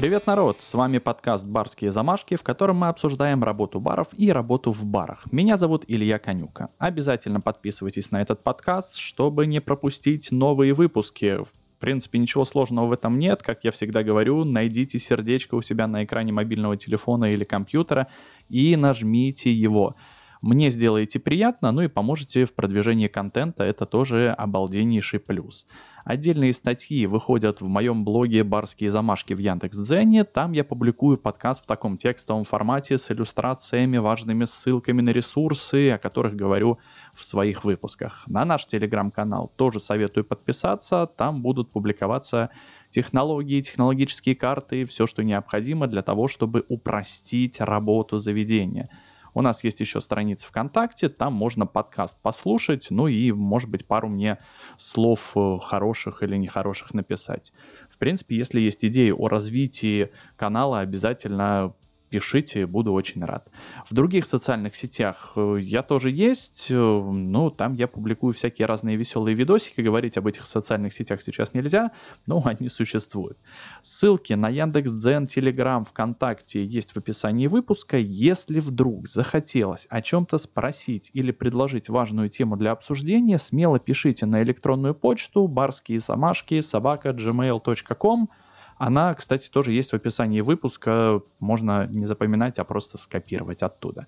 Привет, народ! С вами подкаст «Барские замашки», в котором мы обсуждаем работу баров и работу в барах. Меня зовут Илья Конюка. Обязательно подписывайтесь на этот подкаст, чтобы не пропустить новые выпуски. В принципе, ничего сложного в этом нет. Как я всегда говорю, найдите сердечко у себя на экране мобильного телефона или компьютера и нажмите его. Мне сделаете приятно, ну и поможете в продвижении контента, это тоже обалденнейший плюс. Отдельные статьи выходят в моем блоге «Барские замашки» в Яндекс.Дзене. Там я публикую подкаст в таком текстовом формате с иллюстрациями, важными ссылками на ресурсы, о которых говорю в своих выпусках. На наш телеграм-канал тоже советую подписаться. Там будут публиковаться технологии, технологические карты, все, что необходимо для того, чтобы упростить работу заведения – у нас есть еще страница ВКонтакте, там можно подкаст послушать, ну и, может быть, пару мне слов э, хороших или нехороших написать. В принципе, если есть идеи о развитии канала, обязательно пишите, буду очень рад. В других социальных сетях э, я тоже есть, ну, там я публикую всякие разные веселые видосики, говорить об этих социальных сетях сейчас нельзя, но они существуют. Ссылки на Яндекс.Дзен, Телеграм, ВКонтакте есть в описании выпуска. Если вдруг захотелось о чем-то спросить или предложить важную тему для обсуждения, смело пишите на электронную почту барские самашки собака gmail.com она, кстати, тоже есть в описании выпуска. Можно не запоминать, а просто скопировать оттуда.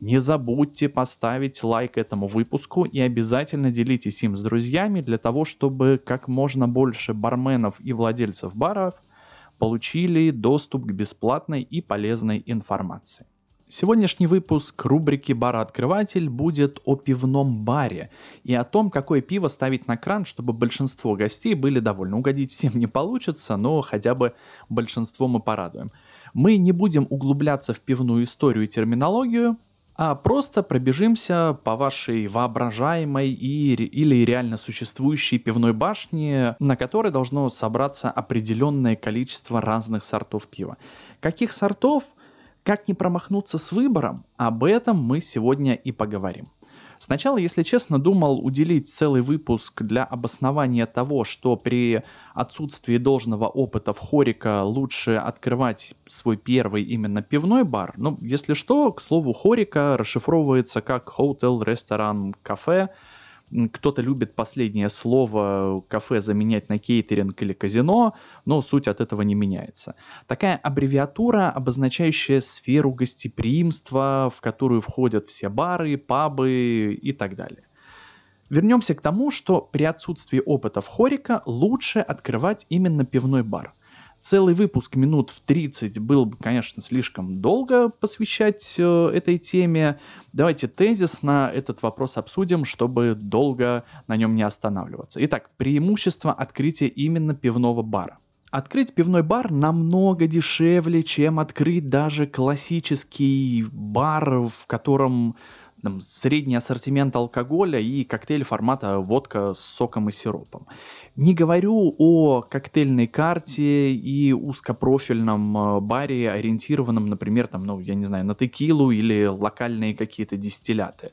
Не забудьте поставить лайк этому выпуску и обязательно делитесь им с друзьями для того, чтобы как можно больше барменов и владельцев баров получили доступ к бесплатной и полезной информации. Сегодняшний выпуск рубрики «Барооткрыватель» будет о пивном баре и о том, какое пиво ставить на кран, чтобы большинство гостей были довольны. Угодить всем не получится, но хотя бы большинство мы порадуем. Мы не будем углубляться в пивную историю и терминологию, а просто пробежимся по вашей воображаемой и, или реально существующей пивной башне, на которой должно собраться определенное количество разных сортов пива. Каких сортов – как не промахнуться с выбором, об этом мы сегодня и поговорим. Сначала, если честно, думал уделить целый выпуск для обоснования того, что при отсутствии должного опыта в Хорика лучше открывать свой первый именно пивной бар. Ну, если что, к слову, Хорика расшифровывается как hotel, ресторан, кафе – кто-то любит последнее слово кафе заменять на кейтеринг или казино, но суть от этого не меняется. Такая аббревиатура, обозначающая сферу гостеприимства, в которую входят все бары, пабы и так далее. Вернемся к тому, что при отсутствии опыта в хорика лучше открывать именно пивной бар – Целый выпуск минут в 30 был бы, конечно, слишком долго посвящать э, этой теме. Давайте тезис на этот вопрос обсудим, чтобы долго на нем не останавливаться. Итак, преимущество открытия именно пивного бара. Открыть пивной бар намного дешевле, чем открыть даже классический бар, в котором там, средний ассортимент алкоголя и коктейль формата водка с соком и сиропом. Не говорю о коктейльной карте и узкопрофильном э, баре, ориентированном, например, там, ну, я не знаю, на текилу или локальные какие-то дистилляты.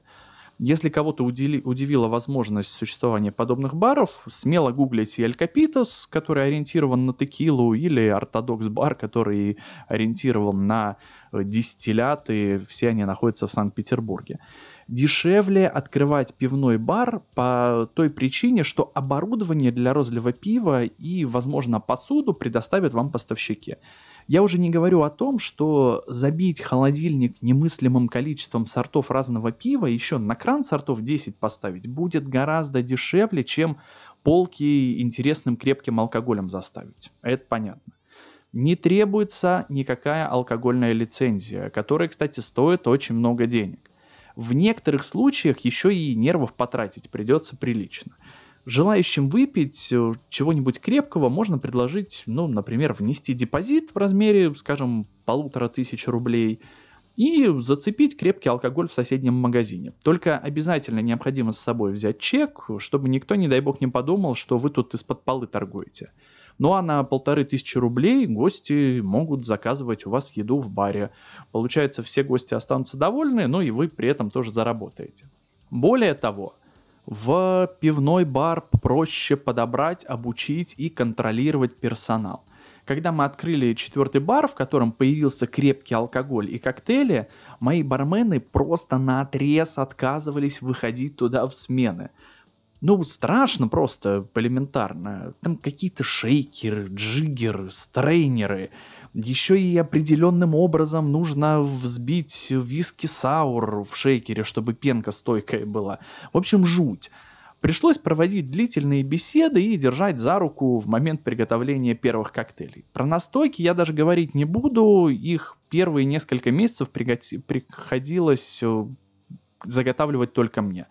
Если кого-то удивила возможность существования подобных баров, смело гуглите Эль Капитас, который ориентирован на текилу, или Ортодокс бар, который ориентирован на э, дистилляты, все они находятся в Санкт-Петербурге. Дешевле открывать пивной бар по той причине, что оборудование для розлива пива и, возможно, посуду предоставят вам поставщики. Я уже не говорю о том, что забить холодильник немыслимым количеством сортов разного пива, еще на кран сортов 10 поставить, будет гораздо дешевле, чем полки интересным крепким алкоголем заставить. Это понятно. Не требуется никакая алкогольная лицензия, которая, кстати, стоит очень много денег. В некоторых случаях еще и нервов потратить придется прилично. Желающим выпить э, чего-нибудь крепкого можно предложить, ну, например, внести депозит в размере, скажем, полутора тысяч рублей и зацепить крепкий алкоголь в соседнем магазине. Только обязательно необходимо с собой взять чек, чтобы никто, не дай бог, не подумал, что вы тут из-под полы торгуете. Ну а на полторы тысячи рублей гости могут заказывать у вас еду в баре. Получается, все гости останутся довольны, но и вы при этом тоже заработаете. Более того, в пивной бар проще подобрать, обучить и контролировать персонал. Когда мы открыли четвертый бар, в котором появился крепкий алкоголь и коктейли, мои бармены просто на отрез отказывались выходить туда в смены. Ну, страшно просто, элементарно. Там какие-то шейкеры, джиггеры, стрейнеры. Еще и определенным образом нужно взбить виски-саур в шейкере, чтобы пенка стойкая была. В общем, жуть. Пришлось проводить длительные беседы и держать за руку в момент приготовления первых коктейлей. Про настойки я даже говорить не буду, их первые несколько месяцев приходилось э, заготавливать только мне.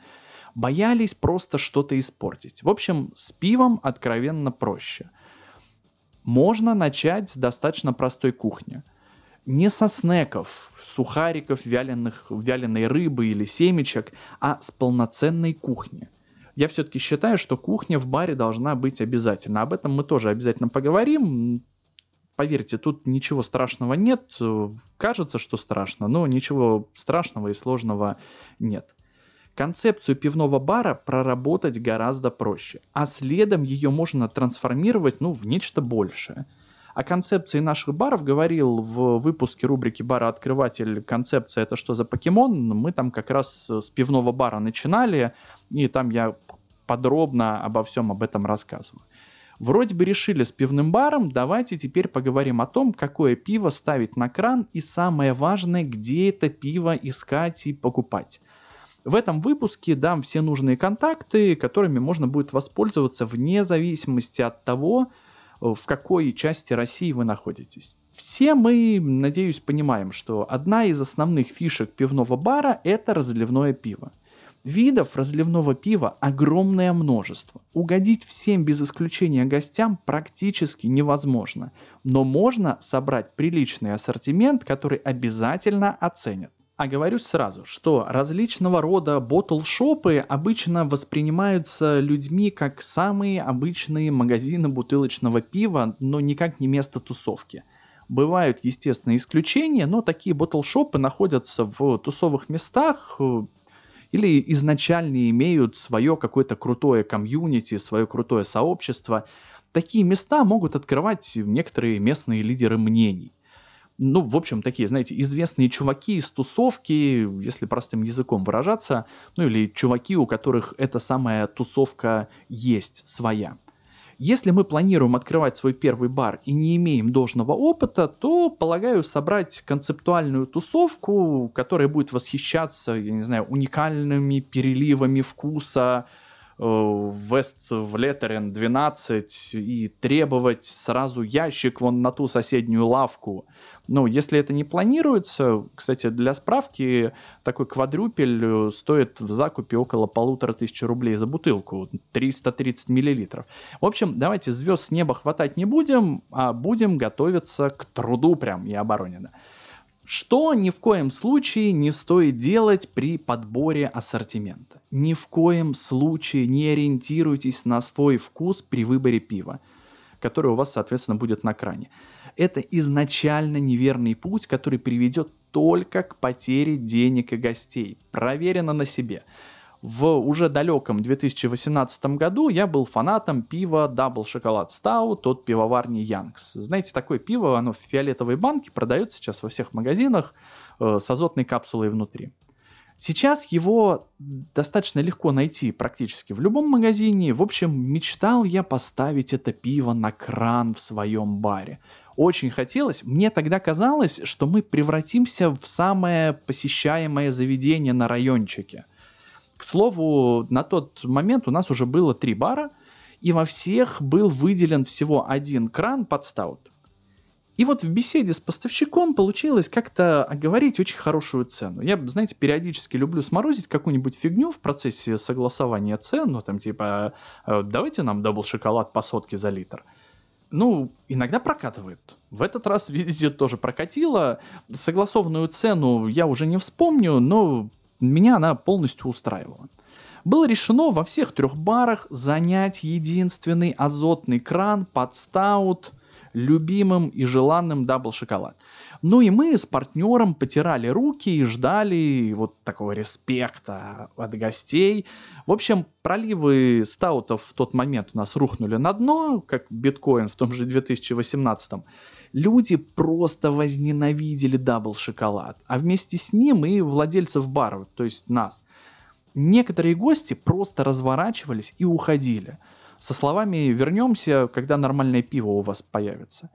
Боялись просто что-то испортить. В общем, с пивом откровенно проще. Можно начать с достаточно простой кухни. Не со снеков, сухариков, вяленых, вяленой рыбы или семечек, а с полноценной кухни – я все-таки считаю, что кухня в баре должна быть обязательно. Об этом мы тоже обязательно поговорим. Поверьте, тут ничего страшного нет. Кажется, что страшно, но ничего страшного и сложного нет. Концепцию пивного бара проработать гораздо проще, а следом ее можно трансформировать ну, в нечто большее. О концепции наших баров говорил в выпуске рубрики «Бара открыватель». Концепция «Это что за покемон?» Мы там как раз с пивного бара начинали, и там я подробно обо всем об этом рассказываю. Вроде бы решили с пивным баром, давайте теперь поговорим о том, какое пиво ставить на кран и самое важное, где это пиво искать и покупать. В этом выпуске дам все нужные контакты, которыми можно будет воспользоваться вне зависимости от того, в какой части России вы находитесь. Все мы, надеюсь, понимаем, что одна из основных фишек пивного бара – это разливное пиво. Видов разливного пива огромное множество. Угодить всем без исключения гостям практически невозможно, но можно собрать приличный ассортимент, который обязательно оценят. А говорю сразу, что различного рода ботл-шопы обычно воспринимаются людьми как самые обычные магазины бутылочного пива, но никак не место тусовки. Бывают, естественно, исключения, но такие ботл-шопы находятся в тусовых местах, или изначально имеют свое какое-то крутое комьюнити, свое крутое сообщество. Такие места могут открывать некоторые местные лидеры мнений. Ну, в общем, такие, знаете, известные чуваки из тусовки, если простым языком выражаться, ну или чуваки, у которых эта самая тусовка есть своя. Если мы планируем открывать свой первый бар и не имеем должного опыта, то, полагаю, собрать концептуальную тусовку, которая будет восхищаться, я не знаю, уникальными переливами вкуса, Вест в Летерен 12 и требовать сразу ящик вон на ту соседнюю лавку. Ну, если это не планируется, кстати, для справки, такой квадрюпель э, стоит в закупе около полутора тысяч рублей за бутылку, 330 миллилитров. В общем, давайте звезд с неба хватать не будем, а будем готовиться к труду прям и оборонено. Что ни в коем случае не стоит делать при подборе ассортимента. Ни в коем случае не ориентируйтесь на свой вкус при выборе пива, который у вас, соответственно, будет на кране. Это изначально неверный путь, который приведет только к потере денег и гостей. Проверено на себе в уже далеком 2018 году я был фанатом пива Double Chocolate Stout от пивоварни Янкс. Знаете, такое пиво, оно в фиолетовой банке продается сейчас во всех магазинах э, с азотной капсулой внутри. Сейчас его достаточно легко найти практически в любом магазине. В общем, мечтал я поставить это пиво на кран в своем баре. Очень хотелось. Мне тогда казалось, что мы превратимся в самое посещаемое заведение на райончике – к слову, на тот момент у нас уже было три бара, и во всех был выделен всего один кран под стаут. И вот в беседе с поставщиком получилось как-то оговорить очень хорошую цену. Я, знаете, периодически люблю сморозить какую-нибудь фигню в процессе согласования цен, ну там типа, «Э, давайте нам double шоколад по сотке за литр. Ну, иногда прокатывает. В этот раз, видите, тоже прокатило. Согласованную цену я уже не вспомню, но меня она полностью устраивала. Было решено во всех трех барах занять единственный азотный кран под стаут, любимым и желанным double шоколад. Ну и мы с партнером потирали руки и ждали вот такого респекта от гостей. В общем, проливы стаутов в тот момент у нас рухнули на дно, как биткоин в том же 2018 -м. Люди просто возненавидели double шоколад, а вместе с ним и владельцев баров, то есть нас. Некоторые гости просто разворачивались и уходили. Со словами «вернемся, когда нормальное пиво у вас появится».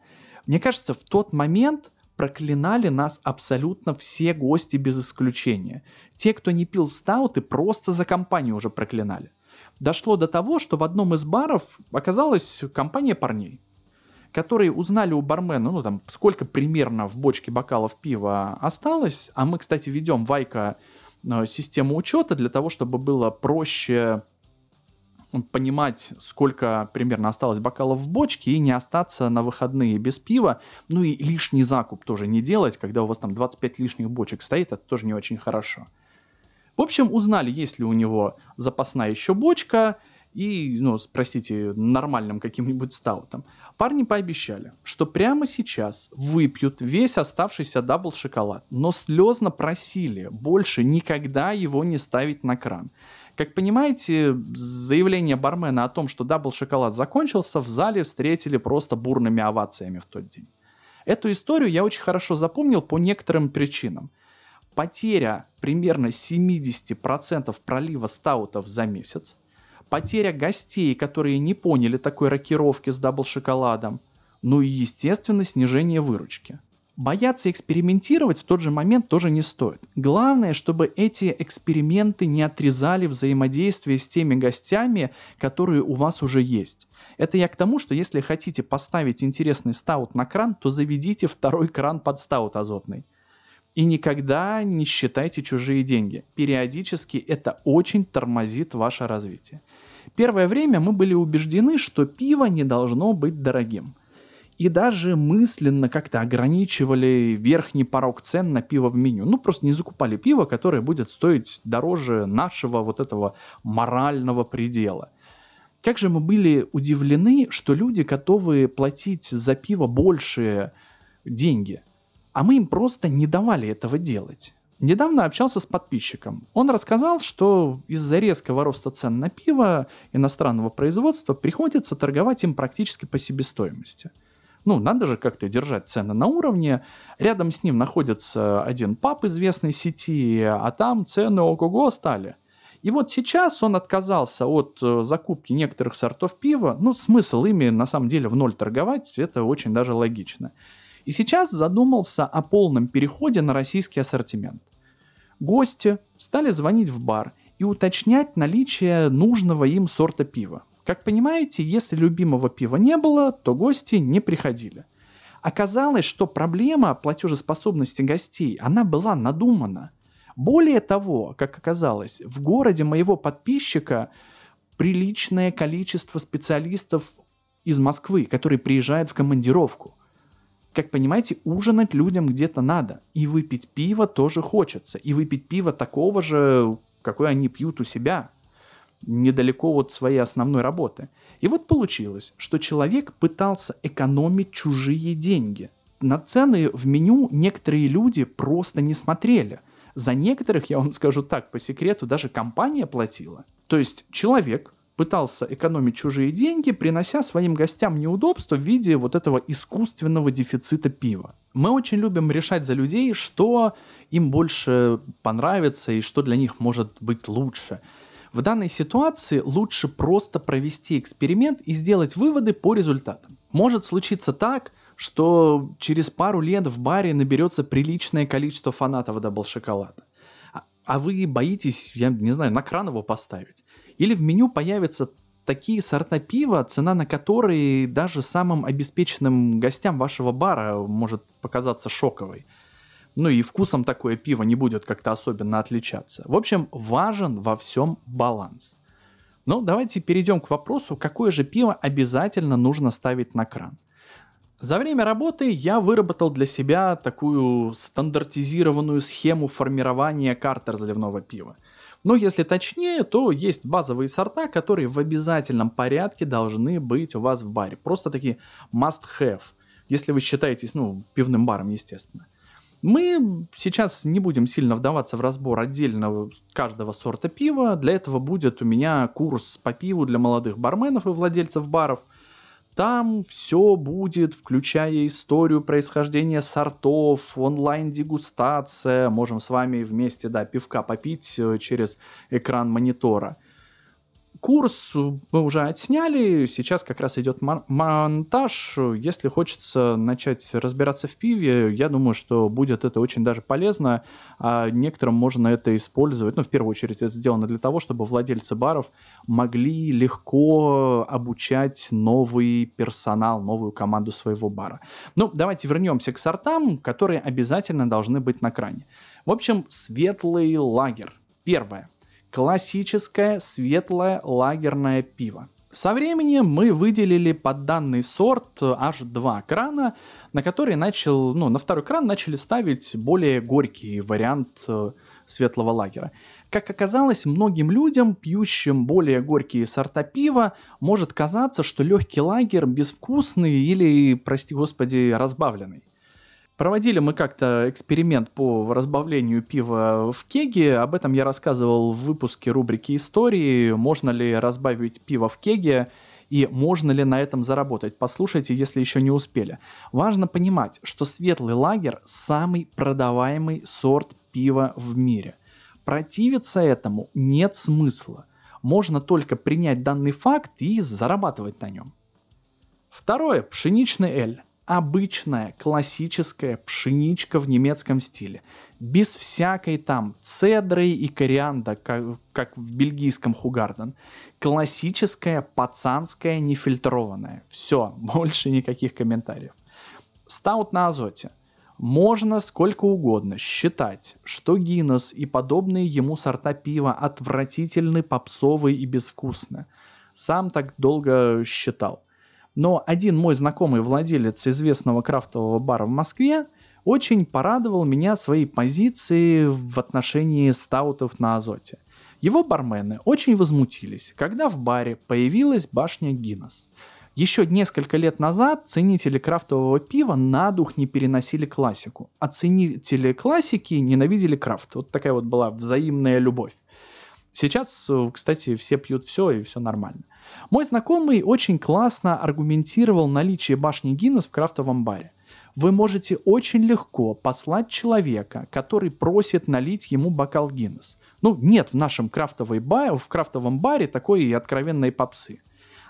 Мне кажется, в тот момент проклинали нас абсолютно все гости без исключения. Те, кто не пил стауты, просто за компанию уже проклинали. Дошло до того, что в одном из баров оказалась компания парней, которые узнали у бармена, ну там, сколько примерно в бочке бокалов пива осталось, а мы, кстати, ведем Вайка э, систему учета для того, чтобы было проще понимать, сколько примерно осталось бокалов в бочке и не остаться на выходные без пива. Ну и лишний закуп тоже не делать, когда у вас там 25 лишних бочек стоит, это тоже не очень хорошо. В общем, узнали, есть ли у него запасная еще бочка и, ну, простите, нормальным каким-нибудь стаутом. Парни пообещали, что прямо сейчас выпьют весь оставшийся double шоколад, но слезно просили больше никогда его не ставить на кран. Как понимаете, заявление бармена о том, что double шоколад закончился, в зале встретили просто бурными овациями в тот день. Эту историю я очень хорошо запомнил по некоторым причинам. Потеря примерно 70% пролива стаутов за месяц, потеря гостей, которые не поняли такой рокировки с double шоколадом, ну и, естественно, снижение выручки. Бояться экспериментировать в тот же момент тоже не стоит. Главное, чтобы эти эксперименты не отрезали взаимодействие с теми гостями, которые у вас уже есть. Это я к тому, что если хотите поставить интересный стаут на кран, то заведите второй кран под стаут азотный. И никогда не считайте чужие деньги. Периодически это очень тормозит ваше развитие. Первое время мы были убеждены, что пиво не должно быть дорогим и даже мысленно как-то ограничивали верхний порог цен на пиво в меню. Ну, просто не закупали пиво, которое будет стоить дороже нашего вот этого морального предела. Как же мы были удивлены, что люди готовы платить за пиво большие деньги, а мы им просто не давали этого делать. Недавно общался с подписчиком. Он рассказал, что из-за резкого роста цен на пиво иностранного производства приходится торговать им практически по себестоимости – ну, надо же как-то держать цены на уровне. Рядом с ним находится один паб известной сети, а там цены ого-го стали. И вот сейчас он отказался от э, закупки некоторых сортов пива. Ну, смысл ими на самом деле в ноль торговать, это очень даже логично. И сейчас задумался о полном переходе на российский ассортимент. Гости стали звонить в бар и уточнять наличие нужного им сорта пива. Как понимаете, если любимого пива не было, то гости не приходили. Оказалось, что проблема платежеспособности гостей, она была надумана. Более того, как оказалось, в городе моего подписчика приличное количество специалистов из Москвы, которые приезжают в командировку. Как понимаете, ужинать людям где-то надо. И выпить пиво тоже хочется. И выпить пиво такого же, какое они пьют у себя недалеко от своей основной работы. И вот получилось, что человек пытался экономить чужие деньги. На цены в меню некоторые люди просто не смотрели. За некоторых, я вам скажу так, по секрету, даже компания платила. То есть человек пытался экономить чужие деньги, принося своим гостям неудобства в виде вот этого искусственного дефицита пива. Мы очень любим решать за людей, что им больше понравится и что для них может быть лучше – в данной ситуации лучше просто провести эксперимент и сделать выводы по результатам. Может случиться так, что через пару лет в баре наберется приличное количество фанатов double шоколада. А, а вы боитесь, я не знаю, на кран его поставить. Или в меню появятся такие сорта пива, цена на которые даже самым обеспеченным гостям вашего бара может показаться шоковой. Ну и вкусом такое пиво не будет как-то особенно отличаться. В общем, важен во всем баланс. Ну, давайте перейдем к вопросу, какое же пиво обязательно нужно ставить на кран. За время работы я выработал для себя такую стандартизированную схему формирования карты разливного пива. Но если точнее, то есть базовые сорта, которые в обязательном порядке должны быть у вас в баре. Просто такие must-have – если вы считаетесь, ну, пивным баром, естественно. Мы сейчас не будем сильно вдаваться в разбор отдельно каждого сорта пива. Для этого будет у меня курс по пиву для молодых барменов и владельцев баров. Там все будет, включая историю происхождения сортов, онлайн-дегустация. Можем с вами вместе, да, пивка попить э, через экран монитора – Курс мы уже отсняли, сейчас как раз идет монтаж. Если хочется начать разбираться в пиве, я думаю, что будет это очень даже полезно. А некоторым можно это использовать. Ну, в первую очередь, это сделано для того, чтобы владельцы баров могли легко обучать новый персонал, новую команду своего бара. Ну, давайте вернемся к сортам, которые обязательно должны быть на кране. В общем, светлый лагер. Первое классическое светлое лагерное пиво. Со временем мы выделили под данный сорт аж два крана, на который начал, ну, на второй кран начали ставить более горький вариант э, светлого лагера. Как оказалось, многим людям, пьющим более горькие сорта пива, может казаться, что легкий лагер безвкусный или, прости господи, разбавленный. Проводили мы как-то эксперимент по разбавлению пива в кеге. Об этом я рассказывал в выпуске рубрики «Истории». Можно ли разбавить пиво в кеге и можно ли на этом заработать. Послушайте, если еще не успели. Важно понимать, что светлый лагер – самый продаваемый сорт пива в мире. Противиться этому нет смысла. Можно только принять данный факт и зарабатывать на нем. Второе – пшеничный эль обычная классическая пшеничка в немецком стиле. Без всякой там цедры и корианда, как, как в бельгийском Хугарден. Классическая пацанская нефильтрованная. Все, больше никаких комментариев. Стаут на азоте. Можно сколько угодно считать, что Гиннес и подобные ему сорта пива отвратительны, попсовые и безвкусны. Сам так долго считал – но один мой знакомый владелец известного крафтового бара в Москве очень порадовал меня своей позицией в отношении стаутов на азоте. Его бармены очень возмутились, когда в баре появилась башня Гиннес. Еще несколько лет назад ценители крафтового пива на дух не переносили классику, а ценители классики ненавидели крафт. Вот такая вот была взаимная любовь. Сейчас, кстати, все пьют все и все нормально. Мой знакомый очень классно аргументировал наличие башни Гиннес в крафтовом баре. Вы можете очень легко послать человека, который просит налить ему бокал Гиннес. Ну, нет в нашем крафтовой ба- в крафтовом баре такой и откровенной попсы.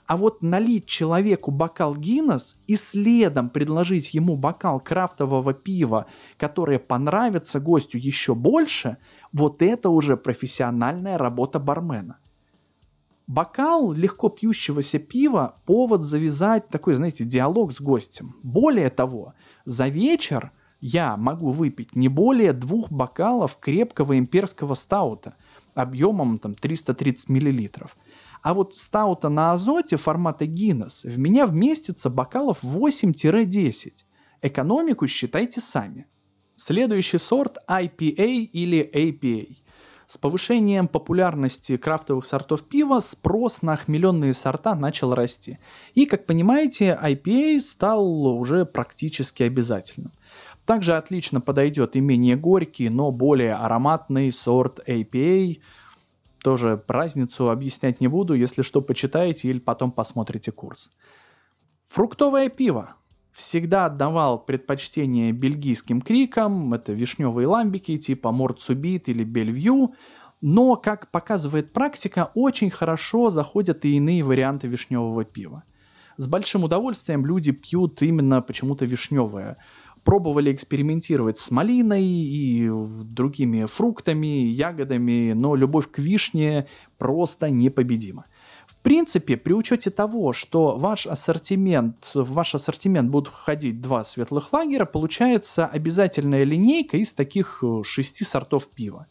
А вот налить человеку бокал Гиннес и следом предложить ему бокал крафтового пива, которое понравится гостю еще больше, вот это уже профессиональная работа бармена. Бокал легко пьющегося пива – повод завязать такой, знаете, диалог с гостем. Более того, за вечер я могу выпить не более двух бокалов крепкого имперского стаута объемом там 330 миллилитров. А вот стаута на азоте формата Guinness в меня вместится бокалов 8-10. Экономику считайте сами. Следующий сорт IPA или APA. С повышением популярности крафтовых сортов пива спрос на хмеленные сорта начал расти. И, как понимаете, IPA стал уже практически обязательным. Также отлично подойдет и менее горький, но более ароматный сорт APA. Тоже разницу объяснять не буду, если что, почитаете или потом посмотрите курс. Фруктовое пиво всегда отдавал предпочтение бельгийским крикам, это вишневые ламбики типа Морцубит или Бельвью, но, как показывает практика, очень хорошо заходят и иные варианты вишневого пива. С большим удовольствием люди пьют именно почему-то вишневое. Пробовали экспериментировать с малиной и другими фруктами, ягодами, но любовь к вишне просто непобедима. Принципе, при учете того, что ваш ассортимент, в ваш ассортимент будут входить два светлых лагера, получается обязательная линейка из таких э, шести сортов пива.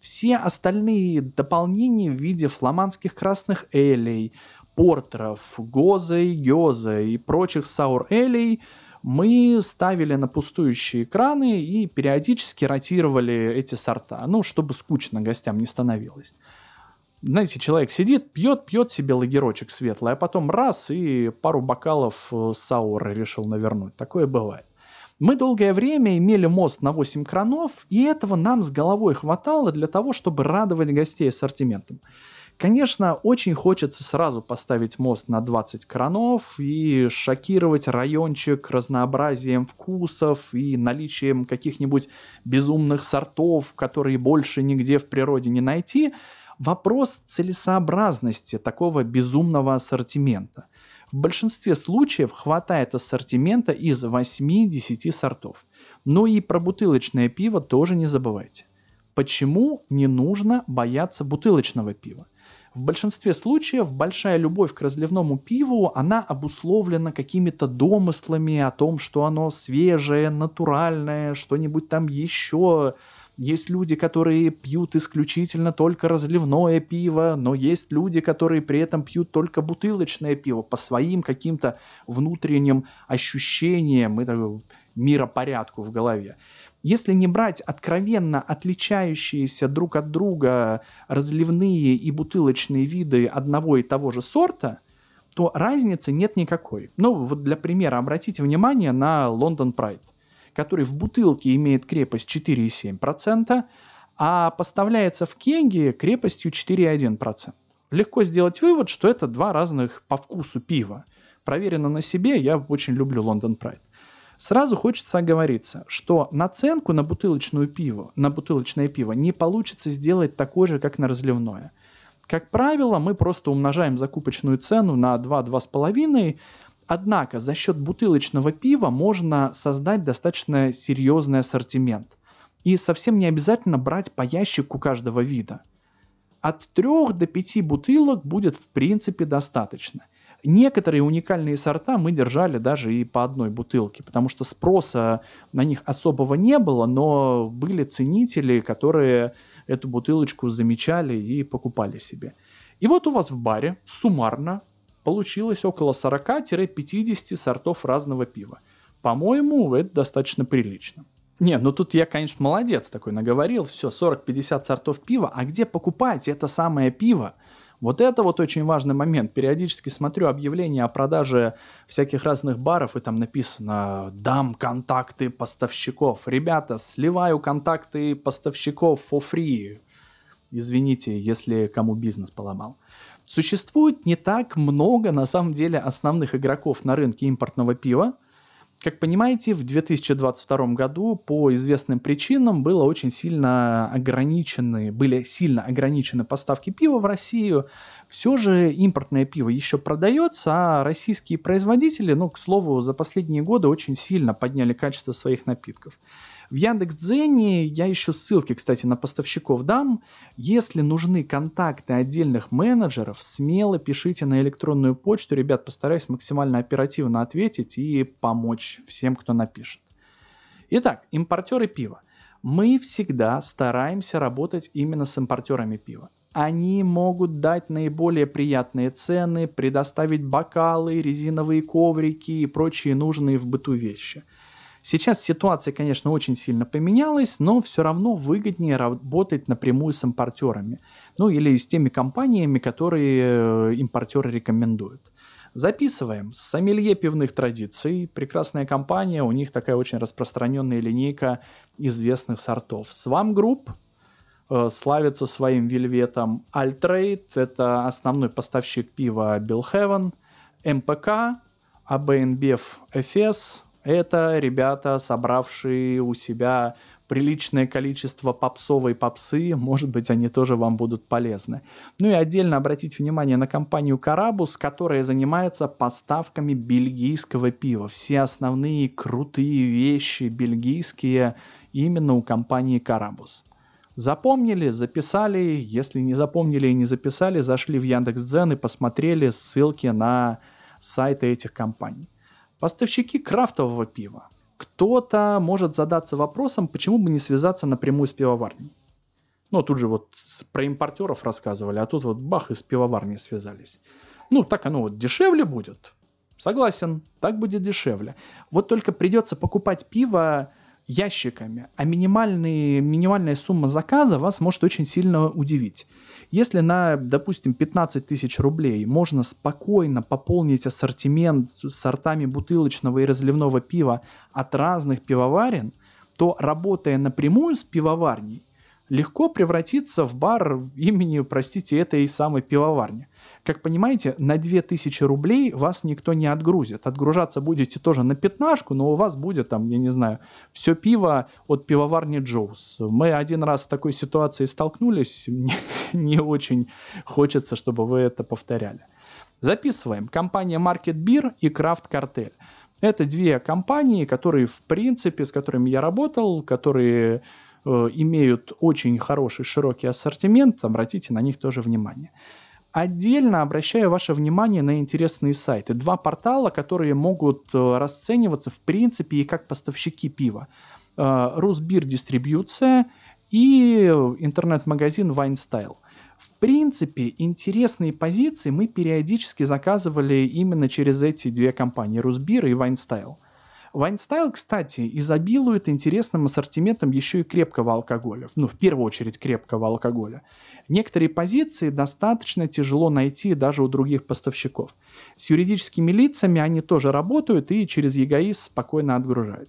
Все остальные дополнения в виде фламандских красных элей, портеров, гоза и и прочих саур-элей мы ставили на пустующие экраны и периодически ротировали эти сорта, ну, чтобы скучно гостям не становилось. Знаете, человек сидит, пьет, пьет себе лагерочек светлый, а потом раз и пару бокалов э, саура решил навернуть. Такое бывает. Мы долгое время имели мост на 8 кранов, и этого нам с головой хватало для того, чтобы радовать гостей ассортиментом. Конечно, очень хочется сразу поставить мост на 20 кранов и шокировать райончик разнообразием вкусов и наличием каких-нибудь безумных сортов, которые больше нигде в природе не найти. Вопрос целесообразности такого безумного ассортимента – в большинстве случаев хватает ассортимента из 8-10 сортов. Но и про бутылочное пиво тоже не забывайте. Почему не нужно бояться бутылочного пива? В большинстве случаев большая любовь к разливному пиву, она обусловлена какими-то домыслами о том, что оно свежее, натуральное, что-нибудь там еще, есть люди, которые пьют исключительно только разливное пиво, но есть люди, которые при этом пьют только бутылочное пиво по своим каким-то внутренним ощущениям и миропорядку в голове. Если не брать откровенно отличающиеся друг от друга разливные и бутылочные виды одного и того же сорта, то разницы нет никакой. Ну, вот для примера обратите внимание на Лондон Прайд который в бутылке имеет крепость 4,7%, а поставляется в кенге крепостью 4,1%. Легко сделать вывод, что это два разных по вкусу пива. Проверено на себе, я очень люблю Лондон Прайд. Сразу хочется оговориться, что наценку на бутылочную пиво, на бутылочное пиво не получится сделать такой же, как на разливное. Как правило, мы просто умножаем закупочную цену на 2-2,5, Однако за счет бутылочного пива можно создать достаточно серьезный ассортимент. И совсем не обязательно брать по ящику каждого вида. От 3 до 5 бутылок будет в принципе достаточно. Некоторые уникальные сорта мы держали даже и по одной бутылке, потому что спроса на них особого не было, но были ценители, которые эту бутылочку замечали и покупали себе. И вот у вас в баре суммарно получилось около 40-50 сортов разного пива. По-моему, это достаточно прилично. Не, ну тут я, конечно, молодец такой наговорил. Все, 40-50 сортов пива. А где покупать это самое пиво? Вот это вот очень важный момент. Периодически смотрю объявления о продаже всяких разных баров, и там написано «Дам контакты поставщиков». Ребята, сливаю контакты поставщиков for free. Извините, если кому бизнес поломал. Существует не так много, на самом деле, основных игроков на рынке импортного пива. Как понимаете, в 2022 году по известным причинам было очень сильно ограничены, были сильно ограничены поставки пива в Россию. Все же импортное пиво еще продается, а российские производители, ну, к слову, за последние годы очень сильно подняли качество своих напитков. В Яндекс.Дзене я еще ссылки, кстати, на поставщиков дам. Если нужны контакты отдельных менеджеров, смело пишите на электронную почту. Ребят, постараюсь максимально оперативно ответить и помочь всем, кто напишет. Итак, импортеры пива. Мы всегда стараемся работать именно с импортерами пива. Они могут дать наиболее приятные цены, предоставить бокалы, резиновые коврики и прочие нужные в быту вещи – Сейчас ситуация, конечно, очень сильно поменялась, но все равно выгоднее работать напрямую с импортерами. Ну или с теми компаниями, которые э, импортеры рекомендуют. Записываем. Сомелье пивных традиций. Прекрасная компания. У них такая очень распространенная линейка известных сортов. Swam Group э, славится своим вельветом. Altrade – это основной поставщик пива Billhaven. МПК, АБНБФ FS, это ребята, собравшие у себя приличное количество попсовой попсы, может быть, они тоже вам будут полезны. Ну и отдельно обратить внимание на компанию Карабус, которая занимается поставками бельгийского пива. Все основные крутые вещи бельгийские именно у компании Карабус. Запомнили, записали, если не запомнили и не записали, зашли в Яндекс.Дзен и посмотрели ссылки на сайты этих компаний. Поставщики крафтового пива. Кто-то может задаться вопросом, почему бы не связаться напрямую с пивоварней. Ну, тут же вот про импортеров рассказывали, а тут вот бах, и с пивоварней связались. Ну, так оно вот дешевле будет. Согласен, так будет дешевле. Вот только придется покупать пиво ящиками, а минимальный, минимальная сумма заказа вас может очень сильно удивить. Если на, допустим, 15 тысяч рублей можно спокойно пополнить ассортимент сортами бутылочного и разливного пива от разных пивоварен, то работая напрямую с пивоварней, легко превратиться в бар имени, простите, этой самой пивоварни. Как понимаете, на 2000 рублей вас никто не отгрузит. Отгружаться будете тоже на пятнашку, но у вас будет там, я не знаю, все пиво от пивоварни Джоус. Мы один раз с такой ситуацией столкнулись, не, не очень хочется, чтобы вы это повторяли. Записываем. Компания Market Beer и Craft Cartel. Это две компании, которые, в принципе, с которыми я работал, которые Э, имеют очень хороший широкий ассортимент, обратите на них тоже внимание. Отдельно обращаю ваше внимание на интересные сайты. Два портала, которые могут э, расцениваться в принципе и как поставщики пива. Э, Русбир дистрибьюция и интернет-магазин Wine В принципе, интересные позиции мы периодически заказывали именно через эти две компании, Русбир и Wine Вайнстайл, кстати, изобилует интересным ассортиментом еще и крепкого алкоголя. Ну, в первую очередь крепкого алкоголя. Некоторые позиции достаточно тяжело найти даже у других поставщиков. С юридическими лицами они тоже работают и через ЕГАИС спокойно отгружают.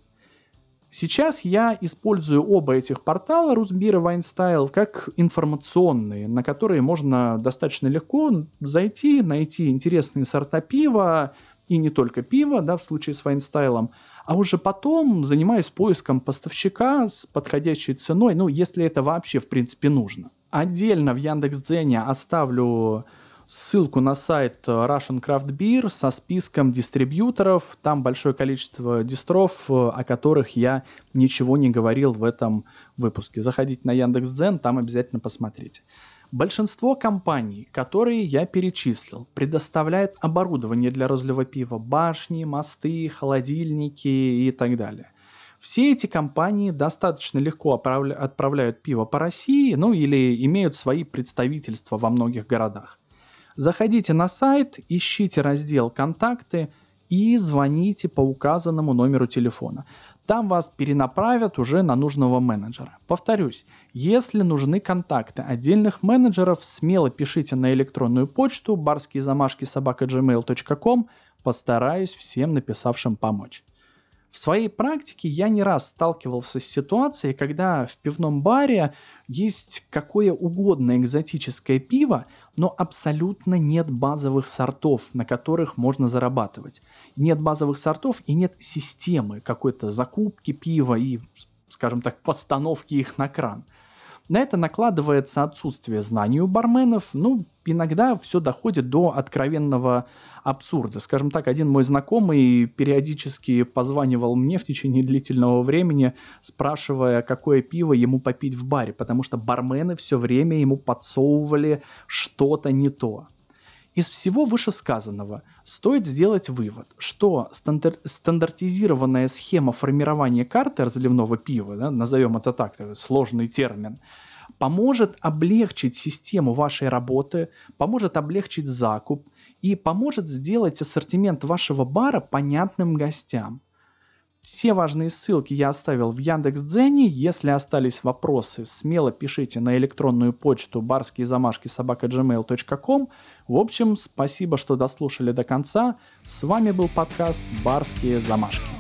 Сейчас я использую оба этих портала, Русбир и Вайнстайл, как информационные, на которые можно достаточно легко зайти, найти интересные сорта пива, и не только пива, да, в случае с Вайнстайлом, а уже потом занимаюсь поиском поставщика с подходящей ценой, ну, если это вообще, в принципе, нужно. Отдельно в Яндекс.Дзене оставлю ссылку на сайт Russian Craft Beer со списком дистрибьюторов. Там большое количество дистров, о которых я ничего не говорил в этом выпуске. Заходите на Яндекс.Дзен, там обязательно посмотрите. Большинство компаний, которые я перечислил, предоставляют оборудование для разлива пива, башни, мосты, холодильники и так далее. Все эти компании достаточно легко отправляют пиво по России, ну или имеют свои представительства во многих городах. Заходите на сайт, ищите раздел «Контакты» и звоните по указанному номеру телефона. Там вас перенаправят уже на нужного менеджера. Повторюсь, если нужны контакты отдельных менеджеров, смело пишите на электронную почту барские замашки собака gmail.com, постараюсь всем написавшим помочь. В своей практике я не раз сталкивался с ситуацией, когда в пивном баре есть какое угодно экзотическое пиво, но абсолютно нет базовых сортов, на которых можно зарабатывать. Нет базовых сортов и нет системы какой-то закупки пива и, скажем так, постановки их на кран. На это накладывается отсутствие знаний у барменов, ну, иногда все доходит до откровенного абсурда. Скажем так, один мой знакомый периодически позванивал мне в течение длительного времени, спрашивая, какое пиво ему попить в баре, потому что бармены все время ему подсовывали что-то не то. Из всего вышесказанного стоит сделать вывод, что стандар- стандартизированная схема формирования карты разливного пива, да, назовем это так, сложный термин, поможет облегчить систему вашей работы, поможет облегчить закуп и поможет сделать ассортимент вашего бара понятным гостям. Все важные ссылки я оставил в Яндекс.Дзене. Если остались вопросы, смело пишите на электронную почту барские замашки собака gmail.com. В общем, спасибо, что дослушали до конца. С вами был подкаст «Барские замашки».